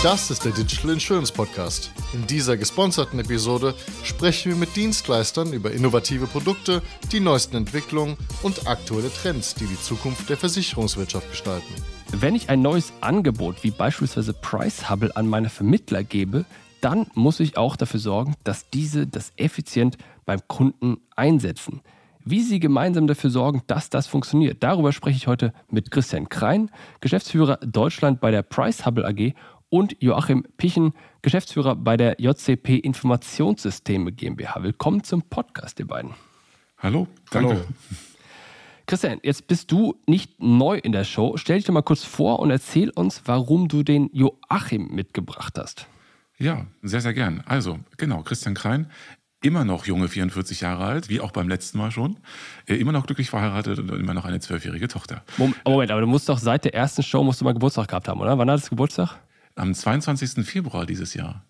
Das ist der Digital Insurance Podcast. In dieser gesponserten Episode sprechen wir mit Dienstleistern über innovative Produkte, die neuesten Entwicklungen und aktuelle Trends, die die Zukunft der Versicherungswirtschaft gestalten. Wenn ich ein neues Angebot wie beispielsweise Price Hubble an meine Vermittler gebe, dann muss ich auch dafür sorgen, dass diese das effizient beim Kunden einsetzen. Wie sie gemeinsam dafür sorgen, dass das funktioniert, darüber spreche ich heute mit Christian Krein, Geschäftsführer Deutschland bei der Price Hubble AG und Joachim Pichen, Geschäftsführer bei der JCP Informationssysteme GmbH. Willkommen zum Podcast, ihr beiden. Hallo, danke. Hallo. Christian, jetzt bist du nicht neu in der Show. Stell dich doch mal kurz vor und erzähl uns, warum du den Joachim mitgebracht hast. Ja, sehr, sehr gern. Also, genau, Christian Krein, immer noch junge 44 Jahre alt, wie auch beim letzten Mal schon, äh, immer noch glücklich verheiratet und immer noch eine zwölfjährige Tochter. Moment, aber du musst doch seit der ersten Show musst du mal Geburtstag gehabt haben, oder? Wann hattest du Geburtstag? Am 22. Februar dieses Jahr.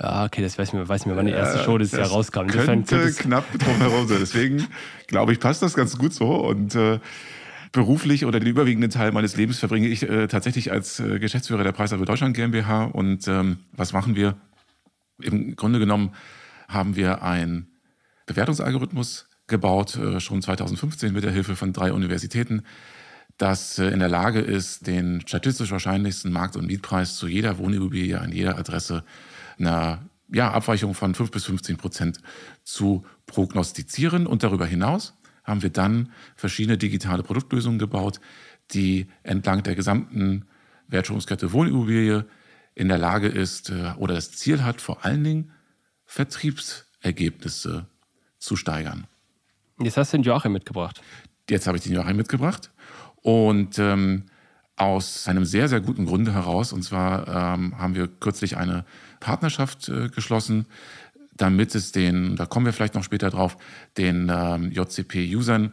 Ja, okay, das weiß ich mir, weiß ich mir wann die erste Show dieses Jahr rauskam. Könnte knapp drum herum sein. Deswegen glaube ich, passt das ganz gut so und äh, beruflich oder den überwiegenden Teil meines Lebens verbringe ich äh, tatsächlich als äh, Geschäftsführer der Preishabe Deutschland GmbH. Und ähm, was machen wir? Im Grunde genommen haben wir einen Bewertungsalgorithmus gebaut, äh, schon 2015 mit der Hilfe von drei Universitäten, das äh, in der Lage ist, den statistisch wahrscheinlichsten Markt- und Mietpreis zu jeder Wohnimmobilie an jeder Adresse einer ja, Abweichung von 5 bis 15 Prozent zu prognostizieren. Und darüber hinaus haben wir dann verschiedene digitale Produktlösungen gebaut, die entlang der gesamten Wertschöpfungskette Wohnimmobilie in der Lage ist äh, oder das Ziel hat, vor allen Dingen Vertriebsergebnisse zu steigern. Jetzt hast du den Joachim mitgebracht. Jetzt habe ich den Joachim mitgebracht. Und ähm, aus einem sehr, sehr guten Grunde heraus. Und zwar ähm, haben wir kürzlich eine Partnerschaft äh, geschlossen, damit es den, da kommen wir vielleicht noch später drauf, den ähm, JCP-Usern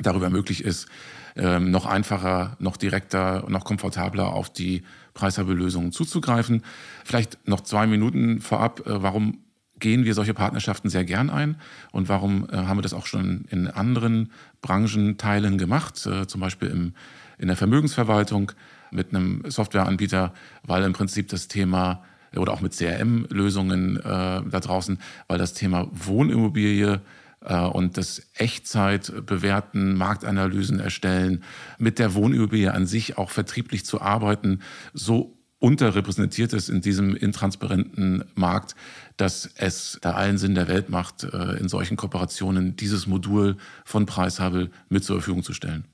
darüber möglich ist, ähm, noch einfacher, noch direkter, noch komfortabler auf die Preishabe-Lösungen zuzugreifen. Vielleicht noch zwei Minuten vorab, äh, warum gehen wir solche Partnerschaften sehr gern ein und warum äh, haben wir das auch schon in anderen Branchenteilen gemacht, äh, zum Beispiel im, in der Vermögensverwaltung mit einem Softwareanbieter, weil im Prinzip das Thema oder auch mit CRM-Lösungen äh, da draußen, weil das Thema Wohnimmobilie äh, und das Echtzeit bewerten, Marktanalysen erstellen, mit der Wohnimmobilie an sich auch vertrieblich zu arbeiten, so unterrepräsentiert ist in diesem intransparenten Markt, dass es da allen Sinn der Welt macht, äh, in solchen Kooperationen dieses Modul von Preishabel mit zur Verfügung zu stellen.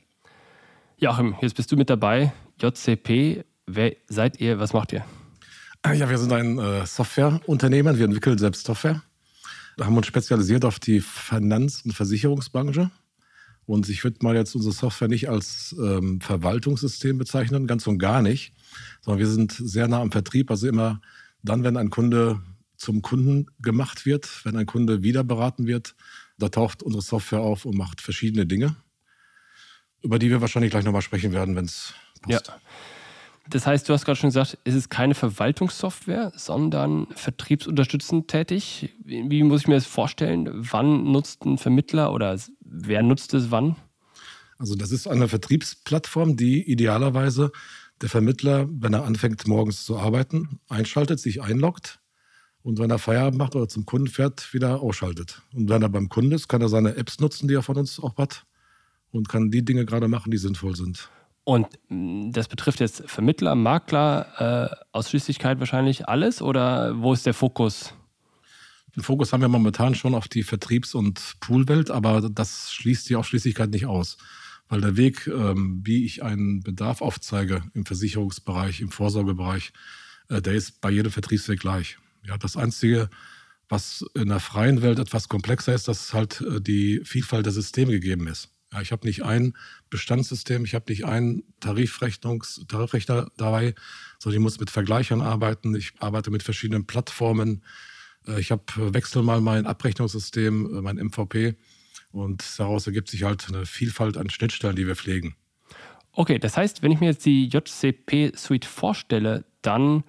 Joachim, jetzt bist du mit dabei. JCP, wer seid ihr? Was macht ihr? Ja, wir sind ein äh, Softwareunternehmen. Wir entwickeln selbst Software. Wir haben uns spezialisiert auf die Finanz- und Versicherungsbranche. Und ich würde mal jetzt unsere Software nicht als ähm, Verwaltungssystem bezeichnen, ganz und gar nicht, sondern wir sind sehr nah am Vertrieb. Also immer dann, wenn ein Kunde zum Kunden gemacht wird, wenn ein Kunde wieder beraten wird, da taucht unsere Software auf und macht verschiedene Dinge, über die wir wahrscheinlich gleich nochmal sprechen werden, wenn es passt. Ja. Das heißt, du hast gerade schon gesagt, es ist keine Verwaltungssoftware, sondern vertriebsunterstützend tätig. Wie muss ich mir das vorstellen? Wann nutzt ein Vermittler oder wer nutzt es wann? Also das ist eine Vertriebsplattform, die idealerweise der Vermittler, wenn er anfängt morgens zu arbeiten, einschaltet, sich einloggt und wenn er Feierabend macht oder zum Kunden fährt, wieder ausschaltet. Und wenn er beim Kunden ist, kann er seine Apps nutzen, die er von uns auch hat und kann die Dinge gerade machen, die sinnvoll sind. Und mm, das betrifft jetzt Vermittler, Makler, äh, Ausschließlichkeit wahrscheinlich alles oder wo ist der Fokus? Den Fokus haben wir momentan schon auf die Vertriebs- und Poolwelt, aber das schließt die Ausschließlichkeit nicht aus. Weil der Weg, ähm, wie ich einen Bedarf aufzeige im Versicherungsbereich, im Vorsorgebereich, äh, der ist bei jedem Vertriebsweg gleich. Ja, das Einzige, was in der freien Welt etwas komplexer ist, dass halt äh, die Vielfalt der Systeme gegeben ist. Ja, ich habe nicht ein Bestandssystem, ich habe nicht einen Tarifrechnungs Tarifrechner dabei, sondern ich muss mit Vergleichern arbeiten. Ich arbeite mit verschiedenen Plattformen. Äh, ich habe wechsel mal mein Abrechnungssystem, mein MVP. Und daraus ergibt sich halt eine Vielfalt an Schnittstellen, die wir pflegen. Okay, das heißt, wenn ich mir jetzt die JCP-Suite vorstelle, dann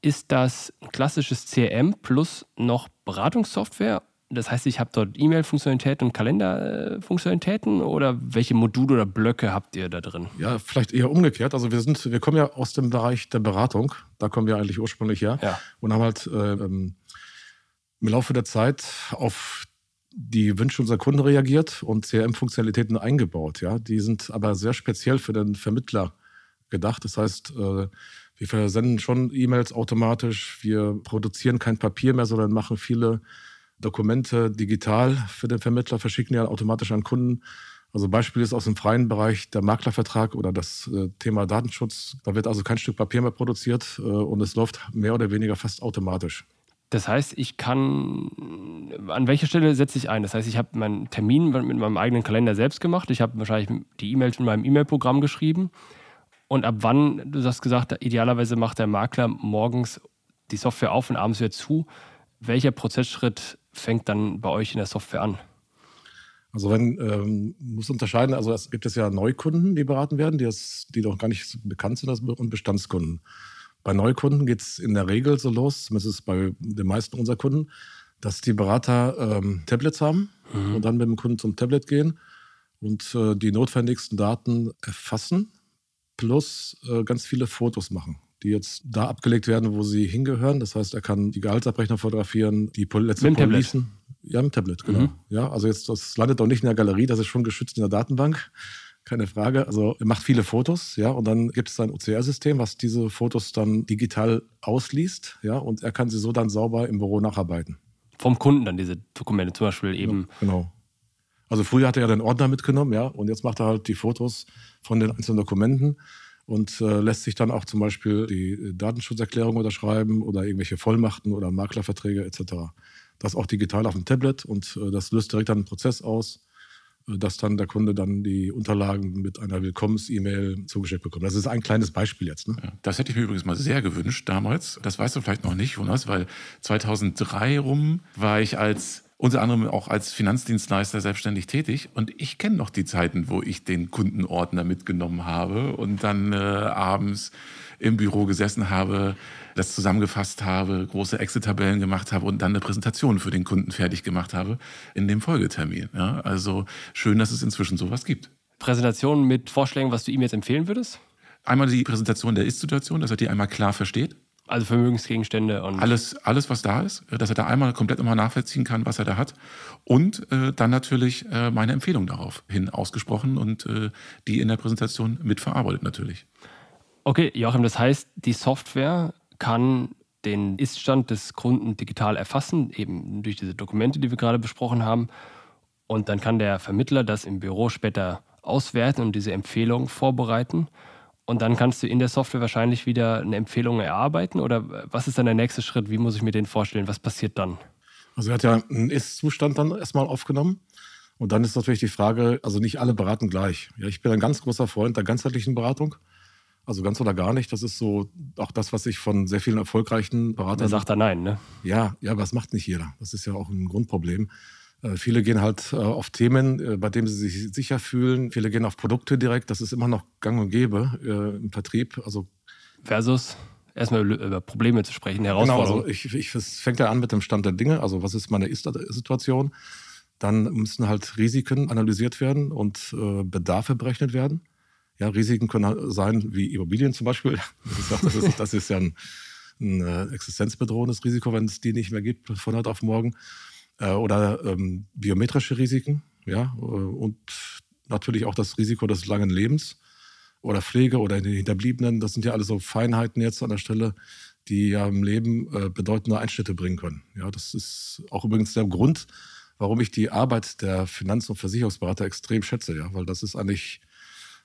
ist das ein klassisches CRM plus noch Beratungssoftware Das heißt, ich habe dort E-Mail-Funktionalitäten und Kalender-Funktionalitäten oder welche Module oder Blöcke habt ihr da drin? Ja, vielleicht eher umgekehrt. Also wir sind, wir kommen ja aus dem Bereich der Beratung. Da kommen wir eigentlich ursprünglich her Ja. und haben halt äh, im Laufe der Zeit auf die Wünsche unserer Kunden reagiert und CRM-Funktionalitäten eingebaut. Ja, die sind aber sehr speziell für den Vermittler gedacht. Das heißt, äh, wir versenden schon E-Mails automatisch. Wir produzieren kein Papier mehr, sondern machen viele Dokumente digital für den Vermittler, verschicken ja automatisch an Kunden. Also Beispiel ist aus dem freien Bereich der Maklervertrag oder das äh, Thema Datenschutz. Da wird also kein Stück Papier mehr produziert äh, und es läuft mehr oder weniger fast automatisch. Das heißt, ich kann, an welcher Stelle setze ich ein? Das heißt, ich habe meinen Termin mit meinem eigenen Kalender selbst gemacht. Ich habe wahrscheinlich die E-Mails in meinem E-Mail-Programm geschrieben. Und ab wann, du hast gesagt, idealerweise macht der Makler morgens die Software auf und abends wieder zu. Welcher Prozessschritt fängt dann bei euch in der Software an? Also wenn, ähm, muss unterscheiden, also es gibt es ja Neukunden, die beraten werden, die, das, die doch gar nicht bekannt sind, und Bestandskunden. Bei Neukunden geht es in der Regel so los, zumindest bei den meisten unserer Kunden, dass die Berater ähm, Tablets haben und dann mit dem Kunden zum Tablet gehen und äh, die notwendigsten Daten erfassen, plus äh, ganz viele Fotos machen, die jetzt da abgelegt werden, wo sie hingehören. Das heißt, er kann die Gehaltsabrechnung fotografieren, die Pol letzte Mit dem Tablet? Policen. Ja, mit dem Tablet, genau. Mhm. Ja, also jetzt, das landet doch nicht in der Galerie, das ist schon geschützt in der Datenbank. Keine Frage. Also er macht viele Fotos, ja, und dann gibt es ein OCR-System, was diese Fotos dann digital ausliest, ja, und er kann sie so dann sauber im Büro nacharbeiten. Vom Kunden dann diese Dokumente, zum Beispiel eben. Genau. Also früher hat er ja den Ordner mitgenommen, ja, und jetzt macht er halt die Fotos von den einzelnen Dokumenten und äh, lässt sich dann auch zum Beispiel die äh, Datenschutzerklärung unterschreiben oder irgendwelche Vollmachten oder Maklerverträge etc. Das auch digital auf dem Tablet und äh, das löst direkt dann einen Prozess aus, dass dann der Kunde dann die Unterlagen mit einer Willkommens-E-Mail zugeschickt bekommt. Das ist ein kleines Beispiel jetzt. Ne? Ja, Das hätte ich mir übrigens mal sehr gewünscht damals. Das weißt du vielleicht noch nicht, Jonas, weil 2003 rum war ich als unter anderem auch als Finanzdienstleister selbstständig tätig und ich kenne noch die Zeiten, wo ich den Kundenordner mitgenommen habe und dann äh, abends im Büro gesessen habe, das zusammengefasst habe, große Excel-Tabellen gemacht habe und dann eine Präsentation für den Kunden fertig gemacht habe in dem Folgetermin. Ja, also schön, dass es inzwischen sowas gibt. Präsentation mit Vorschlägen, was du ihm jetzt empfehlen würdest? Einmal die Präsentation der Ist-Situation, dass er die einmal klar versteht. Also Vermögensgegenstände und Alles, alles, was da ist, äh, dass er da einmal komplett nochmal nachvollziehen kann, was er da hat. Und äh, dann natürlich äh, meine Empfehlung darauf hin ausgesprochen und äh, die in der Präsentation mitverarbeitet natürlich. Okay, Joachim, das heißt, die Software kann den Iststand des Kunden digital erfassen, eben durch diese Dokumente, die wir gerade besprochen haben. Und dann kann der Vermittler das im Büro später auswerten und diese Empfehlung vorbereiten. Und dann kannst du in der Software wahrscheinlich wieder eine Empfehlung erarbeiten. Oder was ist dann der nächste Schritt? Wie muss ich mir den vorstellen? Was passiert dann? Also er hat ja einen Ist-Zustand dann erstmal aufgenommen. Und dann ist natürlich die Frage, also nicht alle beraten gleich. Ja, ich bin ein ganz großer Freund der ganzheitlichen Beratung. Also ganz oder gar nicht. Das ist so auch das, was ich von sehr vielen erfolgreichen Beratern sagt da nein, ne? Ja, ja, aber das macht nicht jeder. Das ist ja auch ein Grundproblem. Äh, viele gehen halt äh, auf Themen, äh, bei denen sie sich sicher fühlen. Viele gehen auf Produkte direkt. Das ist immer noch gang und gäbe im Vertrieb. Also Versus erstmal über Probleme zu sprechen, Genau, Herausforderungen. also ich, ich, es fängt ja an mit dem Stand der Dinge. Also was ist meine Ist-Situation? Dann müssen halt Risiken analysiert werden und Bedarfe berechnet werden. Ja, Risiken können halt sein wie Immobilien zum Beispiel. Das ist, das ist, das ist ja ein, ein existenzbedrohendes Risiko, wenn es die nicht mehr gibt von heute auf morgen. Äh, oder ähm, biometrische Risiken, ja, äh, und natürlich auch das Risiko des langen Lebens oder Pflege oder die Hinterbliebenen. Das sind ja alle so Feinheiten jetzt an der Stelle, die ja im Leben äh, bedeutende Einschnitte bringen können. Ja, das ist auch übrigens der Grund, warum ich die Arbeit der Finanz- und Versicherungsberater extrem schätze, ja, weil das ist eigentlich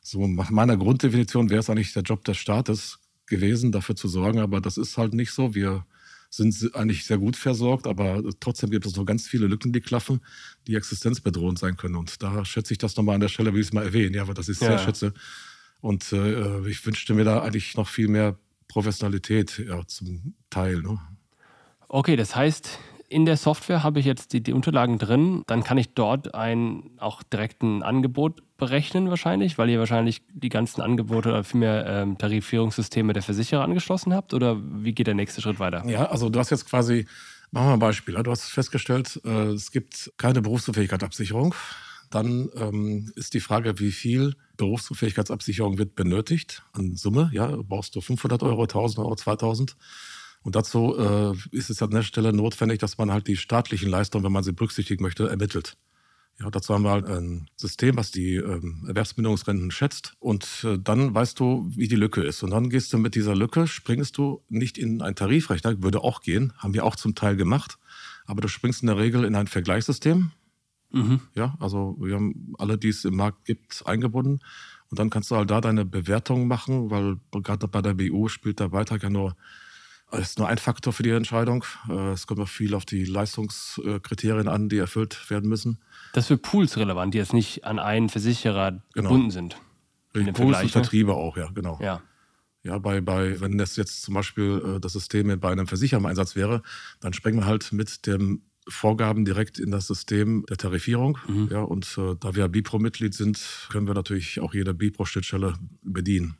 so nach meiner Grunddefinition wäre es eigentlich der Job des Staates gewesen, dafür zu sorgen, aber das ist halt nicht so. Wir sind eigentlich sehr gut versorgt, aber trotzdem gibt es noch ganz viele Lücken, die klaffen, die existenzbedrohend sein können. Und da schätze ich das nochmal an der Stelle, will ich es mal erwähnen, ja, weil das ich Ja. sehr schätze. Und äh, ich wünschte mir da eigentlich noch viel mehr Professionalität ja, zum Teil. Ne? Okay, das heißt, in der Software habe ich jetzt die, die Unterlagen drin. Dann kann ich dort ein auch direkt ein Angebot berechnen wahrscheinlich, weil ihr wahrscheinlich die ganzen Angebote oder vielmehr ähm, Tarifierungssysteme der Versicherer angeschlossen habt. Oder wie geht der nächste Schritt weiter? Ja, also du hast jetzt quasi Machen wir ein Beispiel. Du hast festgestellt, äh, es gibt keine Berufsunfähigkeitsabsicherung. Dann ähm, ist die Frage, wie viel Berufsunfähigkeitsabsicherung wird benötigt an Summe. Ja, brauchst du 500 Euro, 1000 Euro, 2000? Und dazu äh, ist es an der Stelle notwendig, dass man halt die staatlichen Leistungen, wenn man sie berücksichtigen möchte, ermittelt. Ja, dazu haben wir halt ein System, was die ähm, Erwerbsminderungsrenten schätzt. Und äh, dann weißt du, wie die Lücke ist. Und dann gehst du mit dieser Lücke, springst du nicht in einen Tarifrechner, würde auch gehen, haben wir auch zum Teil gemacht. Aber du springst in der Regel in ein Vergleichssystem. Mhm. Ja, also wir haben alle, die es im Markt gibt, eingebunden. Und dann kannst du halt da deine Bewertung machen, weil gerade bei der BU spielt der Beitrag ja nur das ist nur ein Faktor für die Entscheidung. Äh, es kommt auch viel auf die Leistungskriterien an, die erfüllt werden müssen. Das für Pools relevant, die jetzt nicht an einen Versicherer genau. gebunden sind. Pools Vergleich, und ne? Vertriebe auch, ja, genau. Ja. Ja, bei, bei, wenn das jetzt zum Beispiel äh, das System bei einem Versicherer im Einsatz wäre, dann sprengen wir halt mit den Vorgaben direkt in das System der Tarifierung. Mhm. Ja, und äh, da wir Bipro-Mitglied sind, können wir natürlich auch jede Bipro-Schnittstelle bedienen.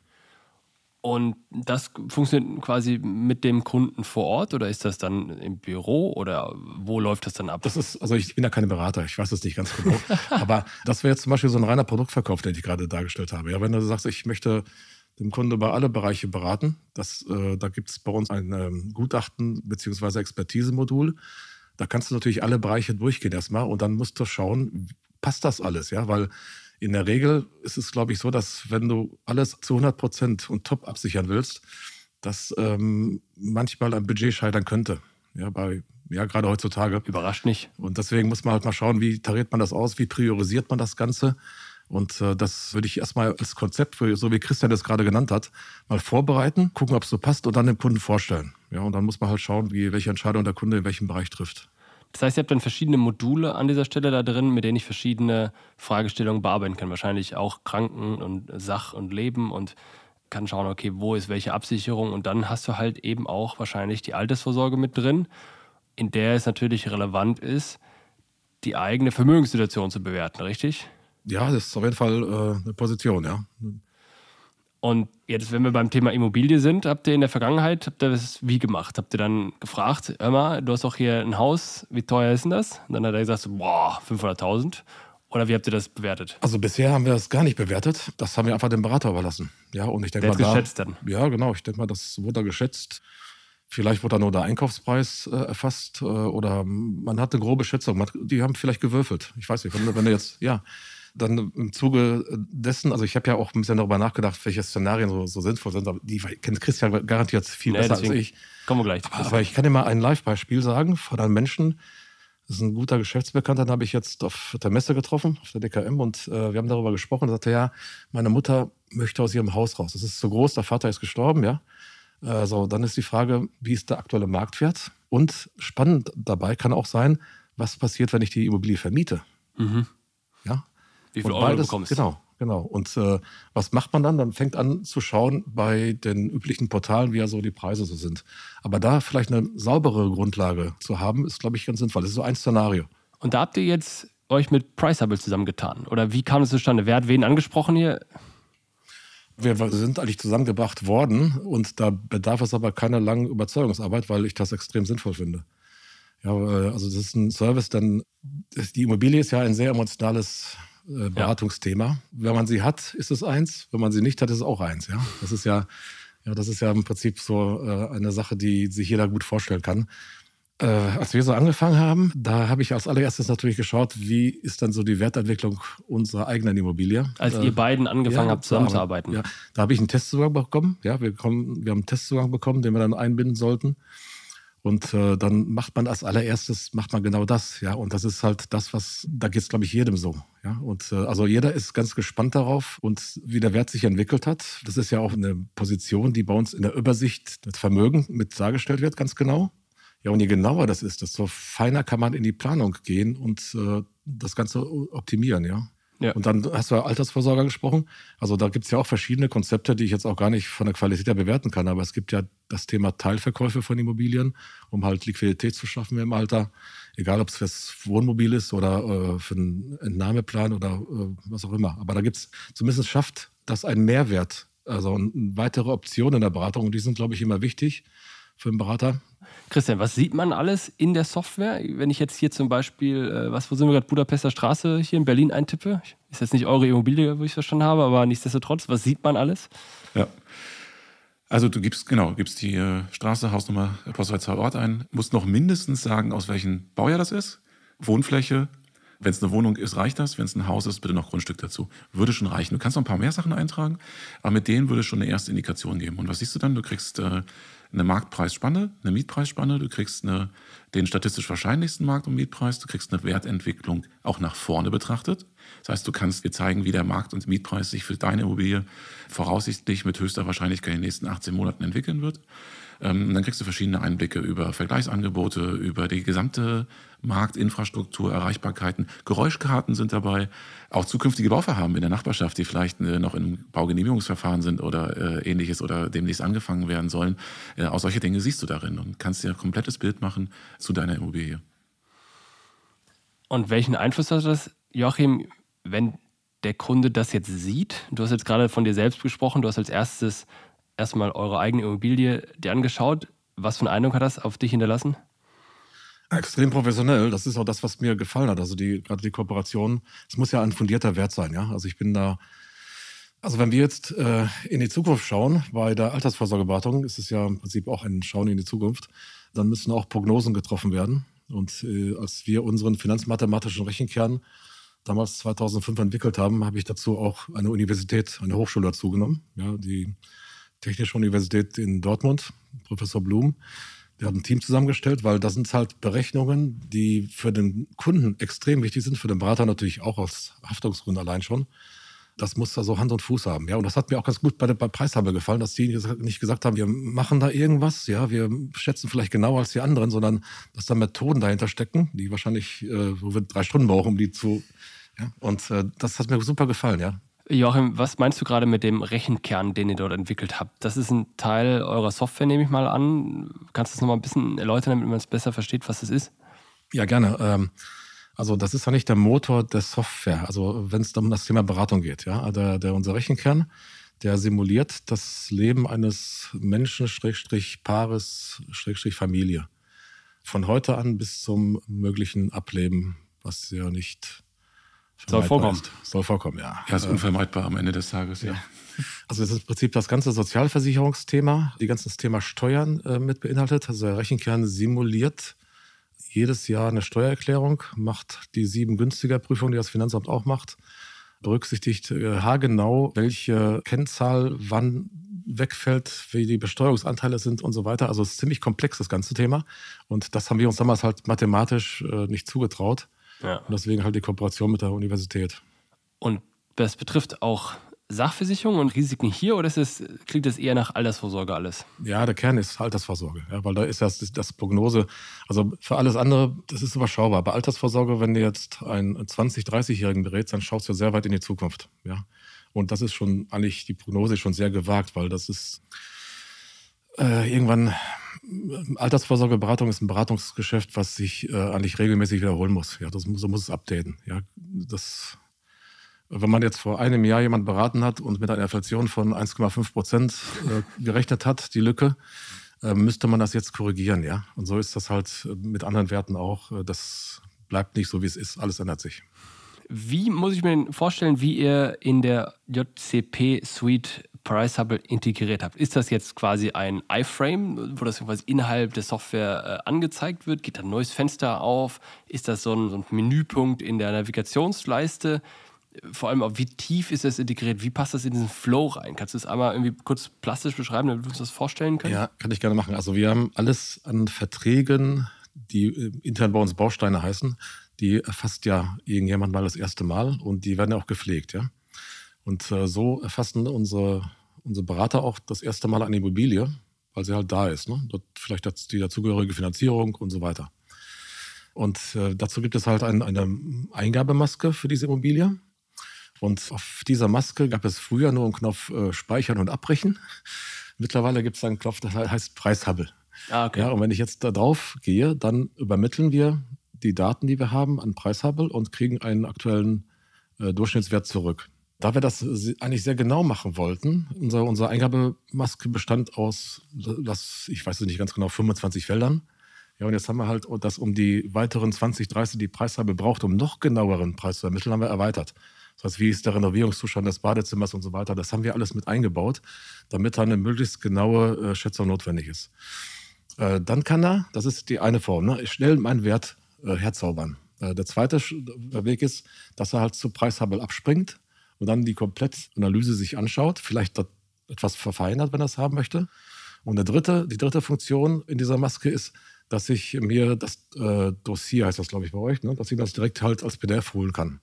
Und das funktioniert quasi mit dem Kunden vor Ort oder ist das dann im Büro oder wo läuft das dann ab? Das ist, also ich bin ja keine Berater, ich weiß es nicht ganz genau. aber das wäre jetzt zum Beispiel so ein reiner Produktverkauf, den ich gerade dargestellt habe. Ja, wenn du sagst, ich möchte dem Kunde über alle Bereiche beraten, das, äh, da gibt es bei uns ein ähm, Gutachten bzw. Expertisemodul. Da kannst du natürlich alle Bereiche durchgehen erstmal und dann musst du schauen, passt das alles, ja, weil in der Regel ist es, glaube ich, so, dass wenn du alles zu 100 Prozent und top absichern willst, dass ähm, manchmal ein Budget scheitern könnte. Ja, bei, ja, gerade heutzutage. Überrascht nicht. Und deswegen muss man halt mal schauen, wie tariert man das aus, wie priorisiert man das Ganze. Und äh, das würde ich erstmal als Konzept, für, so wie Christian das gerade genannt hat, mal vorbereiten, gucken, ob es so passt und dann dem Kunden vorstellen. Ja, und dann muss man halt schauen, wie, welche Entscheidung der Kunde in welchem Bereich trifft. Das heißt, ihr habt dann verschiedene Module an dieser Stelle da drin, mit denen ich verschiedene Fragestellungen bearbeiten kann. Wahrscheinlich auch Kranken und Sach und Leben und kann schauen, okay, wo ist welche Absicherung. Und dann hast du halt eben auch wahrscheinlich die Altersvorsorge mit drin, in der es natürlich relevant ist, die eigene Vermögenssituation zu bewerten, richtig? Ja, das ist auf jeden Fall äh, eine Position, ja. Und jetzt, wenn wir beim Thema Immobilie sind, habt ihr in der Vergangenheit, habt ihr das wie gemacht? Habt ihr dann gefragt, hör mal, du hast doch hier ein Haus, wie teuer ist denn das? Und dann hat er gesagt, so, boah, 500.000. Oder wie habt ihr das bewertet? Also bisher haben wir das gar nicht bewertet. Das haben wir einfach dem Berater überlassen. Ja, und ich denke mal, da, geschätzt dann. Ja, genau. Ich denke mal, das wurde da geschätzt. Vielleicht wurde da nur der Einkaufspreis äh, erfasst äh, oder man hat eine grobe Schätzung. Man, die haben vielleicht gewürfelt. Ich weiß nicht, wenn, wenn du jetzt, ja, dann im Zuge dessen, also ich habe ja auch ein bisschen darüber nachgedacht, welche Szenarien so, so sinnvoll sind. Aber die kennt Christian garantiert viel nee, besser als ich. Kommen wir gleich. Aber, aber ich kann dir mal ein Live-Beispiel sagen von einem Menschen, das ist ein guter Geschäftsbekannter, den habe ich jetzt auf der Messe getroffen, auf der DKM, und äh, wir haben darüber gesprochen. Er sagte, ja, meine Mutter möchte aus ihrem Haus raus. Das ist zu groß, der Vater ist gestorben, ja. Äh, so, dann ist die Frage, wie ist der aktuelle Marktwert? Und spannend dabei kann auch sein, was passiert, wenn ich die Immobilie vermiete? Mhm. Wie viel und Euro beides, du bekommst. Genau, genau. Und äh, was macht man dann? Dann fängt an zu schauen bei den üblichen Portalen, wie ja so die Preise so sind. Aber da vielleicht eine saubere Grundlage zu haben, ist, glaube ich, ganz sinnvoll. Das ist so ein Szenario. Und da habt ihr jetzt euch mit Priceable zusammengetan? Oder wie kam es zustande? Wer hat wen angesprochen hier? Wir sind eigentlich zusammengebracht worden und da bedarf es aber keiner langen Überzeugungsarbeit, weil ich das extrem sinnvoll finde. Ja, äh, also das ist ein Service, denn die Immobilie ist ja ein sehr emotionales äh, Beratungsthema. Wenn man sie hat, ist es eins. Wenn man sie nicht hat, ist es auch eins. Ja, das ist ja, ja, das ist ja im Prinzip so äh, eine Sache, die sich jeder gut vorstellen kann. Äh, als wir so angefangen haben, da habe ich als allererstes natürlich geschaut, wie ist dann so die Wertentwicklung unserer eigenen Immobilie. Als äh, ihr beiden angefangen ja, habt zusammenzuarbeiten. Ja, da habe ich einen Testzugang bekommen. Ja, wir, kommen, wir haben einen Testzugang bekommen, den wir dann einbinden sollten. Und äh, dann macht man als allererstes, macht man genau das, ja. Und das ist halt das, was, da geht es, glaube ich, jedem so. Ja. Und äh, also jeder ist ganz gespannt darauf und wie der Wert sich entwickelt hat. Das ist ja auch eine Position, die bei uns in der Übersicht das Vermögen mit dargestellt wird, ganz genau. Ja, und je genauer das ist, desto feiner kann man in die Planung gehen und äh, das Ganze optimieren, ja. Ja. Und dann hast du Altersvorsorge gesprochen. Also da gibt es ja auch verschiedene Konzepte, die ich jetzt auch gar nicht von der Qualität her bewerten kann. Aber es gibt ja das Thema Teilverkäufe von Immobilien, um halt Liquidität zu schaffen im Alter. Egal, ob es fürs Wohnmobil ist oder äh, für einen Entnahmeplan oder äh, was auch immer. Aber da gibt es, zumindest schafft das einen Mehrwert, also weitere Option in der Beratung. Und die sind, glaube ich, immer wichtig für einen Berater. Christian, was sieht man alles in der Software? Wenn ich jetzt hier zum Beispiel, äh, was, wo sind wir gerade, Budapester Straße hier in Berlin eintippe? Ist jetzt nicht eure Immobilie, wo ich es verstanden habe, aber nichtsdestotrotz, was sieht man alles? Ja. Also du gibst, genau, gibst die äh, Straße, Hausnummer, Postleitzahl, Ort ein, musst noch mindestens sagen, aus welchem Baujahr das ist, Wohnfläche. Wenn es eine Wohnung ist, reicht das. Wenn es ein Haus ist, bitte noch Grundstück dazu. Würde schon reichen. Du kannst noch ein paar mehr Sachen eintragen, aber mit denen würde es schon eine erste Indikation geben. Und was siehst du dann? Du kriegst äh, eine Marktpreisspanne, eine Mietpreisspanne, du kriegst eine, den statistisch wahrscheinlichsten Markt- und Mietpreis, du kriegst eine Wertentwicklung auch nach vorne betrachtet. Das heißt, du kannst dir zeigen, wie der Markt- und Mietpreis sich für deine Immobilie voraussichtlich mit höchster Wahrscheinlichkeit in den nächsten 18 Monaten entwickeln wird. Ähm, dann kriegst du verschiedene Einblicke über Vergleichsangebote, über die gesamte Marktinfrastruktur, Erreichbarkeiten. Geräuschkarten sind dabei. Auch zukünftige Bauvorhaben in der Nachbarschaft, die vielleicht äh, noch im Baugenehmigungsverfahren sind oder äh, ähnliches oder demnächst angefangen werden sollen. Äh, auch solche Dinge siehst du darin und kannst dir ein komplettes Bild machen zu deiner Immobilie. Und welchen Einfluss hat das, Joachim, wenn der Kunde das jetzt sieht? Du hast jetzt gerade von dir selbst gesprochen, du hast als erstes erstmal eure eigene Immobilie dir angeschaut. Was für einen Eindruck hat das auf dich hinterlassen? Extrem professionell. Das ist auch das, was mir gefallen hat. Also die, gerade die Kooperation. Es muss ja ein fundierter Wert sein, ja. Also ich bin da. Also wenn wir jetzt äh, in die Zukunft schauen, bei der Altersvorsorgeberatung ist es ja im Prinzip auch ein Schauen in die Zukunft, dann müssen auch Prognosen getroffen werden. Und äh, als wir unseren finanzmathematischen Rechenkern damals 2005 entwickelt haben, habe ich dazu auch eine Universität, eine Hochschule dazu genommen, ja, die Technische Universität in Dortmund, Professor Blum. Der hat ein Team zusammengestellt, weil das sind halt Berechnungen, die für den Kunden extrem wichtig sind, für den Berater natürlich auch aus Haftungsgründen allein schon. Das muss da so Hand und Fuß haben. Ja, und das hat mir auch ganz gut bei der bei gefallen, dass die nicht gesagt haben, wir machen da irgendwas, ja, wir schätzen vielleicht genauer als die anderen, sondern dass da Methoden dahinter stecken, die wahrscheinlich, äh, wo wir drei Stunden brauchen, um die zu. Ja, und äh, das hat mir super gefallen, ja. Joachim, was meinst du gerade mit dem Rechenkern, den ihr dort entwickelt habt? Das ist ein Teil eurer Software, nehme ich mal an. Kannst du das nochmal ein bisschen erläutern, damit man es besser versteht, was das ist? Ja, gerne. Ähm, also das ist ja nicht der Motor der Software, also wenn es um das Thema Beratung geht. Ja? Der, der, unser Rechenkern, der simuliert das Leben eines Menschen, Paares, Familie. Von heute an bis zum möglichen Ableben, was ja nicht soll vorkommen. Soll vorkommen, ja. Ja, ist unvermeidbar am Ende des Tages, ja. Also das ist im Prinzip das ganze Sozialversicherungsthema, die ganze Thema Steuern äh, mit beinhaltet. Also der Rechenkern simuliert jedes Jahr eine Steuererklärung, macht die sieben günstiger Prüfungen, die das Finanzamt auch macht, berücksichtigt äh, haargenau, welche Kennzahl wann wegfällt, wie die Besteuerungsanteile sind und so weiter. Also es ist ziemlich komplex, das ganze Thema. Und das haben wir uns damals halt mathematisch äh, nicht zugetraut. Ja. Und deswegen halt die Kooperation mit der Universität. Und das betrifft auch Sachversicherungen und Risiken hier oder es, klingt das eher nach Altersvorsorge alles? Ja, der Kern ist Altersvorsorge, ja, weil da ist das, das Prognose, also für alles andere, das ist überschaubar. Bei Altersvorsorge, wenn du jetzt einen 20-, 30-Jährigen berätst, dann schaust du sehr weit in die Zukunft. Ja. Und das ist schon eigentlich, die Prognose schon sehr gewagt, weil das ist äh, irgendwann Altersvorsorgeberatung ist ein Beratungsgeschäft, was sich äh, eigentlich regelmäßig wiederholen muss. Ja, das, so muss es updaten. Ja, das, wenn man jetzt vor einem Jahr jemand beraten hat und mit einer Inflation von 1,5 Prozent äh, gerechnet hat, die Lücke, äh, müsste man das jetzt korrigieren. Ja, und so ist das halt mit anderen Werten auch. Äh, das bleibt nicht so, wie es ist. Alles ändert sich. Wie muss ich mir vorstellen, wie ihr in der JCP Suite Price Hubble integriert habt. Ist das jetzt quasi ein iFrame, wo das quasi innerhalb der Software äh, angezeigt wird? Geht da ein neues Fenster auf? Ist das so ein, so ein Menüpunkt in der Navigationsleiste? Vor allem auch, wie tief ist das integriert? Wie passt das in diesen Flow rein? Kannst du das einmal irgendwie kurz plastisch beschreiben, damit wir uns das vorstellen können? Ja, kann ich gerne machen. Also wir haben alles an Verträgen, die äh, intern bei uns Bausteine heißen, die erfasst ja irgendjemand mal das erste Mal und die werden ja auch gepflegt, ja. Und äh, so erfassen unsere unsere Berater auch das erste Mal eine Immobilie, weil sie halt da ist. Ne? Dort vielleicht die dazugehörige Finanzierung und so weiter. Und äh, dazu gibt es halt ein, eine Eingabemaske für diese Immobilie. Und auf dieser Maske gab es früher nur einen Knopf äh, Speichern und Abbrechen. Mittlerweile gibt es einen Knopf, der heißt Preishubble. Ah, okay. ja, und wenn ich jetzt da drauf gehe, dann übermitteln wir die Daten, die wir haben, an Preishubble und kriegen einen aktuellen äh, Durchschnittswert zurück. Da wir das eigentlich sehr genau machen wollten, unser, unsere Eingabemaske bestand aus, das, ich weiß es nicht ganz genau, 25 Feldern. Ja, und jetzt haben wir halt das um die weiteren 20, 30, die Preishabe braucht, um noch genaueren Preis zu ermitteln, haben wir erweitert. Das heißt, wie ist der Renovierungszustand des Badezimmers und so weiter. Das haben wir alles mit eingebaut, damit da eine möglichst genaue äh, Schätzung notwendig ist. Äh, dann kann er, das ist die eine Form, ne, schnell meinen Wert äh, herzaubern. Der zweite Weg ist, dass er halt zu Preishabel abspringt und dann die Komplettanalyse sich anschaut, vielleicht etwas verfeinert, wenn er es haben möchte. Und der dritte, die dritte Funktion in dieser Maske ist, dass ich mir das äh, Dossier, heißt das glaube ich bei euch, ne, dass ich das direkt halt als PDF holen kann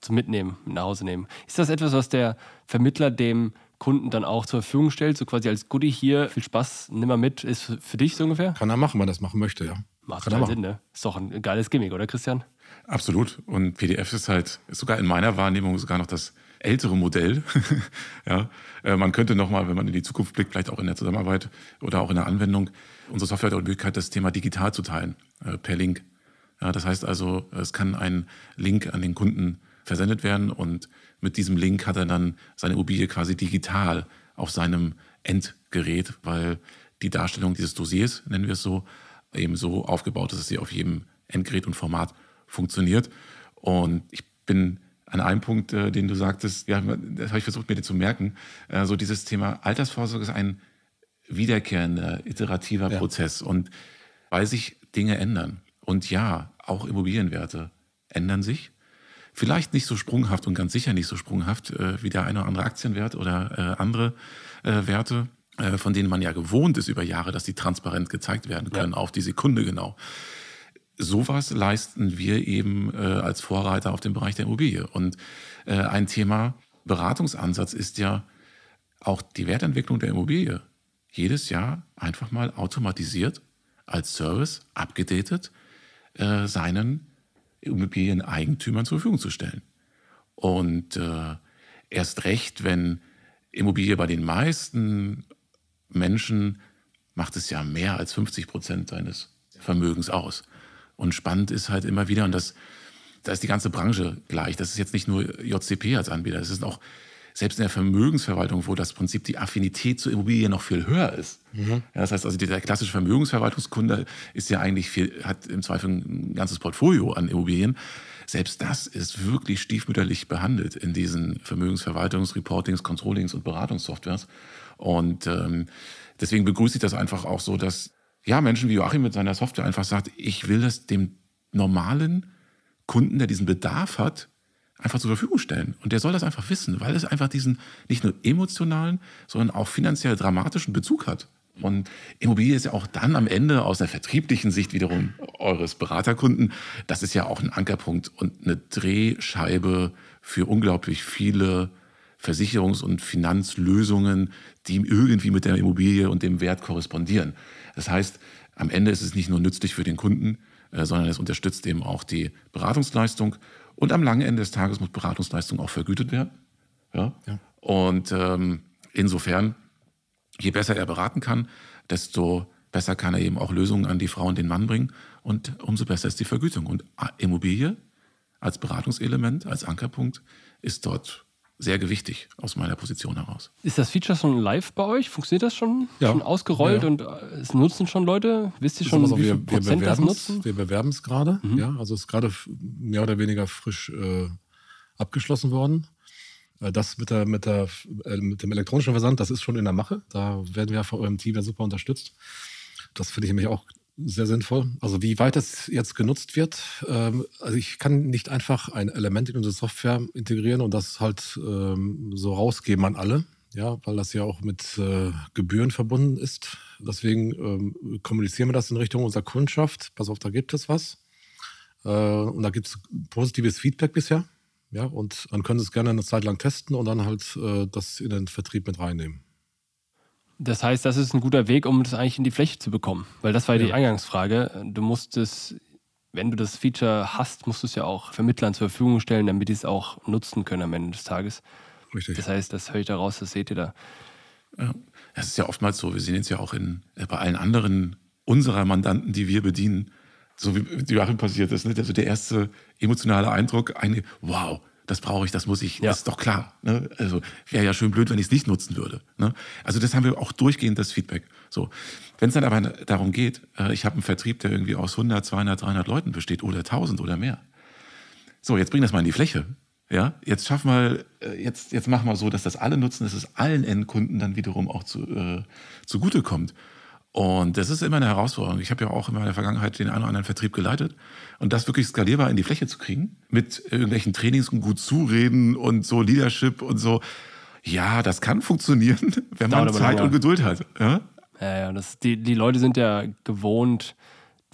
zum Mitnehmen, nach Hause nehmen. Ist das etwas, was der Vermittler dem Kunden dann auch zur Verfügung stellt, so quasi als Goodie hier, viel Spaß, nimm mal mit, ist für dich so ungefähr? Kann er machen, wenn er das machen möchte, ja. Macht total Sinn, ne? Ist doch ein geiles Gimmick, oder Christian? Absolut. Und PDF ist halt ist sogar in meiner Wahrnehmung sogar noch das ältere Modell. ja, äh, man könnte nochmal, wenn man in die Zukunft blickt, vielleicht auch in der Zusammenarbeit oder auch in der Anwendung, unsere Software hat die Möglichkeit, das Thema digital zu teilen, äh, per Link. Ja, das heißt also, es kann ein Link an den Kunden versendet werden und mit diesem Link hat er dann seine Immobilie quasi digital auf seinem Endgerät, weil die Darstellung dieses Dossiers, nennen wir es so, eben so aufgebaut ist, dass sie auf jedem Endgerät und Format funktioniert. Und ich bin an einem Punkt, äh, den du sagtest, ja, das habe ich versucht, mir den zu merken, äh, so dieses Thema Altersvorsorge ist ein wiederkehrender, iterativer ja. Prozess. Und weil sich Dinge ändern, und ja, auch Immobilienwerte ändern sich, Vielleicht nicht so sprunghaft und ganz sicher nicht so sprunghaft äh, wie der eine oder andere Aktienwert oder äh, andere äh, Werte, äh, von denen man ja gewohnt ist über Jahre, dass die transparent gezeigt werden können, ja. auf die Sekunde genau. Sowas leisten wir eben äh, als Vorreiter auf dem Bereich der Immobilie. Und äh, ein Thema Beratungsansatz ist ja auch die Wertentwicklung der Immobilie. Jedes Jahr einfach mal automatisiert als Service, abgedatet, seinen Immobilieneigentümern zur Verfügung zu stellen. Und äh, erst recht, wenn Immobilie bei den meisten Menschen macht es ja mehr als 50 Prozent seines Vermögens aus. Und spannend ist halt immer wieder, und das, da ist die ganze Branche gleich. Das ist jetzt nicht nur JCP als Anbieter, das ist auch selbst in der Vermögensverwaltung, wo das Prinzip die Affinität zur Immobilie noch viel höher ist. Mhm. Ja, das heißt also, der klassische Vermögensverwaltungskunde ist ja eigentlich viel, hat im Zweifel ein ganzes Portfolio an Immobilien. Selbst das ist wirklich stiefmütterlich behandelt in diesen Vermögensverwaltungs-, Reportings-, Controllings- und Beratungssoftwares. Und ähm, deswegen begrüße ich das einfach auch so, dass ja Menschen wie Joachim mit seiner Software einfach sagt, ich will das dem normalen Kunden, der diesen Bedarf hat, einfach zur Verfügung stellen. Und der soll das einfach wissen, weil es einfach diesen nicht nur emotionalen, sondern auch finanziell dramatischen Bezug hat. Und Immobilie ist ja auch dann am Ende aus der vertrieblichen Sicht wiederum eures Beraterkunden, das ist ja auch ein Ankerpunkt und eine Drehscheibe für unglaublich viele Versicherungs- und Finanzlösungen, die irgendwie mit der Immobilie und dem Wert korrespondieren. Das heißt, am Ende ist es nicht nur nützlich für den Kunden, äh, sondern es unterstützt eben auch die Beratungsleistung und am langen Ende des Tages muss Beratungsleistung auch vergütet werden. Ja? ja. Und ähm, insofern, je besser er beraten kann, desto besser kann er eben auch Lösungen an die Frau und den Mann bringen und umso besser ist die Vergütung. Und Immobilie als Beratungselement, als Ankerpunkt ist dort sehr gewichtig aus meiner Position heraus. Ist das Feature schon live bei euch? Funktioniert das schon? Ja. Schon ausgerollt ja, ja. und äh, es nutzen schon Leute? Wisst ihr schon, also, wie viel wir, Prozent das nutzen? Wir bewerben es gerade. Mhm. Ja, also es ist gerade mehr oder weniger frisch äh, abgeschlossen worden. Äh, das mit, der, mit, der, äh, mit dem elektronischen Versand, das ist schon in der Mache. Da werden wir von eurem Team ja super unterstützt. Das finde ich nämlich auch sehr sinnvoll. Also wie weit es jetzt genutzt wird, ähm, also ich kann nicht einfach ein Element in unsere Software integrieren und das halt ähm, so rausgeben an alle, ja, weil das ja auch mit äh, Gebühren verbunden ist. Deswegen ähm, kommunizieren wir das in Richtung unserer Kundschaft. Pass auf, da gibt es was. Äh, und da gibt es positives Feedback bisher. Ja, und dann können Sie es gerne eine Zeit lang testen und dann halt äh, das in den Vertrieb mit reinnehmen. Das heißt, das ist ein guter Weg, um das eigentlich in die Fläche zu bekommen. Weil das war ja. die Eingangsfrage. Du musst es, wenn du das Feature hast, musst du es ja auch Vermittlern zur Verfügung stellen, damit die es auch nutzen können am Ende des Tages. Richtig. Das heißt, das höre ich da raus, das seht ihr da. Ja, das ist ja oftmals so. Wir sehen es ja auch in, äh, bei allen anderen unserer Mandanten, die wir bedienen, so wie Joachim passiert ist. Ne? Also der erste emotionale Eindruck, eine, wow, das brauche ich, das muss ich, ja. das ist doch klar. Ne? Also wäre ja schön blöd, wenn ich es nicht nutzen würde. Ne? Also das haben wir auch durchgehend, das Feedback. So. Wenn es dann aber darum geht, äh, ich habe einen Vertrieb, der irgendwie aus 100, 200, 300 Leuten besteht oder 1000 oder mehr. So, jetzt bring das mal in die Fläche. Ja, jetzt schaff mal, äh, jetzt, jetzt mach mal so, dass das alle nutzen, dass es allen Endkunden dann wiederum auch zu, äh, zugutekommt. Und das ist immer eine Herausforderung. Ich habe ja auch in meiner Vergangenheit den einen oder anderen Vertrieb geleitet. Und das wirklich skalierbar in die Fläche zu kriegen, mit irgendwelchen Trainings und gut zureden und so Leadership und so. Ja, das kann funktionieren, wenn man Zeit und Geduld hat. Ja, ja, ja das, die, die Leute sind ja gewohnt,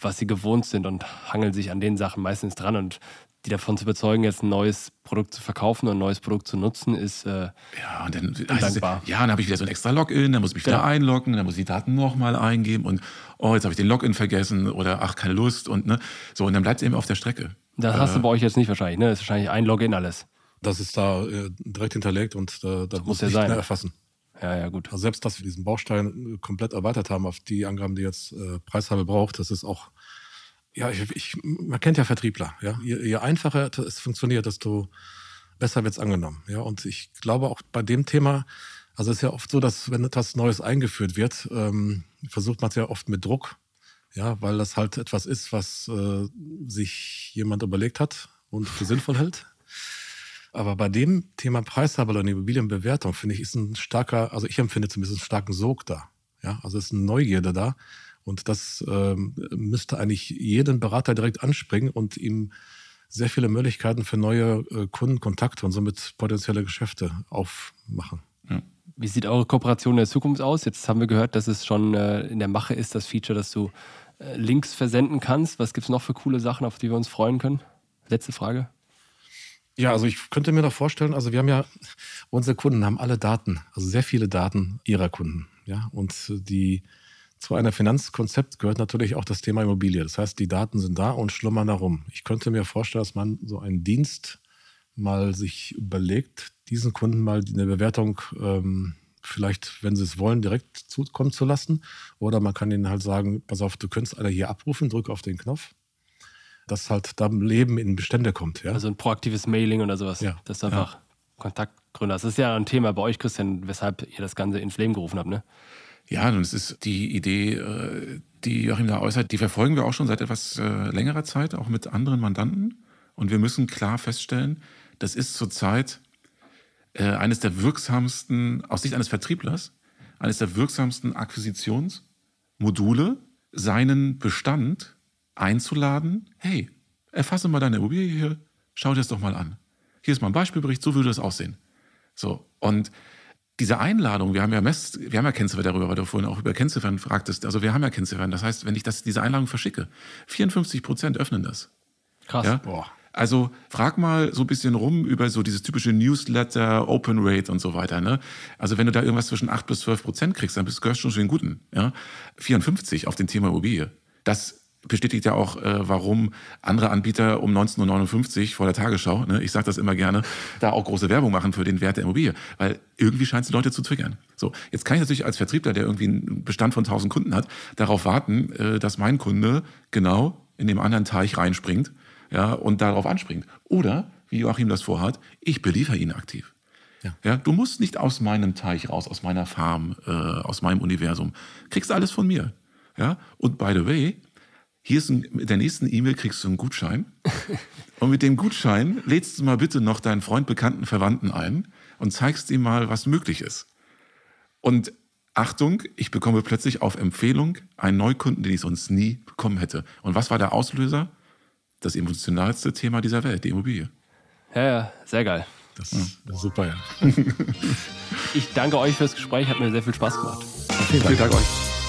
was sie gewohnt sind und hangeln sich an den Sachen meistens dran. Und die davon zu überzeugen, jetzt ein neues Produkt zu verkaufen und ein neues Produkt zu nutzen, ist äh, ja, und dann, undankbar. ja, dann habe ich wieder so ein extra Login, dann muss ich mich wieder ja. einloggen, dann muss ich die Daten nochmal eingeben und oh, jetzt habe ich den Login vergessen oder ach, keine Lust und ne, so und dann bleibt es eben auf der Strecke. Das äh, hast du äh. bei euch jetzt nicht wahrscheinlich, ne? Das ist wahrscheinlich ein Login alles. Das ist da äh, direkt hinterlegt und äh, das muss ja nicht sein. mehr erfassen. Ja, ja, gut. Also selbst, dass wir diesen Baustein komplett erweitert haben auf die Angaben, die jetzt äh, Preishabe braucht, das ist auch ja, ich, ich, man kennt ja Vertriebler. Ja? Je, je einfacher es funktioniert, desto besser wird es angenommen. Ja? Und ich glaube auch bei dem Thema, also es ist ja oft so, dass wenn etwas Neues eingeführt wird, ähm, versucht man es ja oft mit Druck, ja, weil das halt etwas ist, was äh, sich jemand überlegt hat und für sinnvoll hält. Aber bei dem Thema Preishaber und Immobilienbewertung, finde ich, ist ein starker, also ich empfinde zumindest einen starken Sog da. Ja, also ist eine Neugierde da, und das ähm, müsste eigentlich jeden Berater direkt anspringen und ihm sehr viele Möglichkeiten für neue äh, Kundenkontakte und somit potenzielle Geschäfte aufmachen. Ja. Wie sieht eure Kooperation in der Zukunft aus? Jetzt haben wir gehört, dass es schon äh, in der Mache ist, das Feature, dass du äh, Links versenden kannst. Was gibt es noch für coole Sachen, auf die wir uns freuen können? Letzte Frage. Ja, also ich könnte mir noch vorstellen, also wir haben ja, unsere Kunden haben alle Daten, also sehr viele Daten ihrer Kunden. Ja, und die zu einer Finanzkonzept gehört natürlich auch das Thema Immobilie. Das heißt, die Daten sind da und schlummern darum. Ich könnte mir vorstellen, dass man so einen Dienst mal sich überlegt, diesen Kunden mal eine Bewertung ähm, vielleicht, wenn sie es wollen, direkt zukommen zu lassen. Oder man kann ihnen halt sagen, pass auf, du könntest alle hier abrufen, drück auf den Knopf. Dass halt da Leben in Bestände kommt. Ja? Also ein proaktives Mailing oder sowas. Ja. Das ist einfach ja. Kontaktgründer. Das ist ja ein Thema bei euch, Christian, weshalb ihr das Ganze ins Leben gerufen habt, ne? Ja, und es ist die Idee, äh, die Joachim da äußert, die verfolgen wir auch schon seit etwas äh, längerer Zeit, auch mit anderen Mandanten. Und wir müssen klar feststellen, das ist zurzeit äh, eines der wirksamsten, aus Sicht eines Vertrieblers, eines der wirksamsten Akquisitionsmodule, seinen Bestand einzuladen. Hey, erfasse mal deine Immobilie hier, schau dir das doch mal an. Hier ist mal ein Beispielbericht, so würde das aussehen. So, und diese Einladung, wir haben ja Mess, wir haben ja Kennziffern darüber, weil du vorhin auch über Kennziffern fragtest. Also wir haben ja Kennziffern. Das heißt, wenn ich das, diese Einladung verschicke, 54 Prozent öffnen das. Krass. Ja? Boah. Also frag mal so ein bisschen rum über so dieses typische Newsletter, Open Rate und so weiter. Ne? Also wenn du da irgendwas zwischen 8 bis 12 Prozent kriegst, dann bist du schon schon den Guten. Ja? 54 auf dem Thema Immobilie. Das bestätigt ja auch, äh, warum andere Anbieter um 19.59 Uhr vor der Tagesschau, ne, ich sage das immer gerne, da auch große Werbung machen für den Wert der Immobilie. Weil irgendwie scheint es die Leute zu triggern. So, jetzt kann ich natürlich als Vertriebler, der irgendwie einen Bestand von 1000 Kunden hat, darauf warten, äh, dass mein Kunde genau in dem anderen Teich reinspringt ja, und darauf anspringt. Oder, wie Joachim das vorhat, ich beliefere ihn aktiv. Ja. ja. du musst nicht aus meinem Teich raus, aus meiner Farm, äh, aus meinem Universum. Kriegst alles von mir. Ja, und by the way, hier ist ein, mit der nächsten E-Mail kriegst du einen Gutschein. und mit dem Gutschein lädst du mal bitte noch deinen Freund, Bekannten, Verwandten ein und zeigst ihm mal, was möglich ist. Und Achtung, ich bekomme plötzlich auf Empfehlung einen Neukunden, den ich sonst nie bekommen hätte. Und was war der Auslöser? Das emotionalste Thema dieser Welt, die Immobilie. Ja, ja, sehr geil. Das ist ja. super, ja. ich danke euch fürs Gespräch, hat mir sehr viel Spaß gemacht. Vielen Dank, Vielen Dank euch.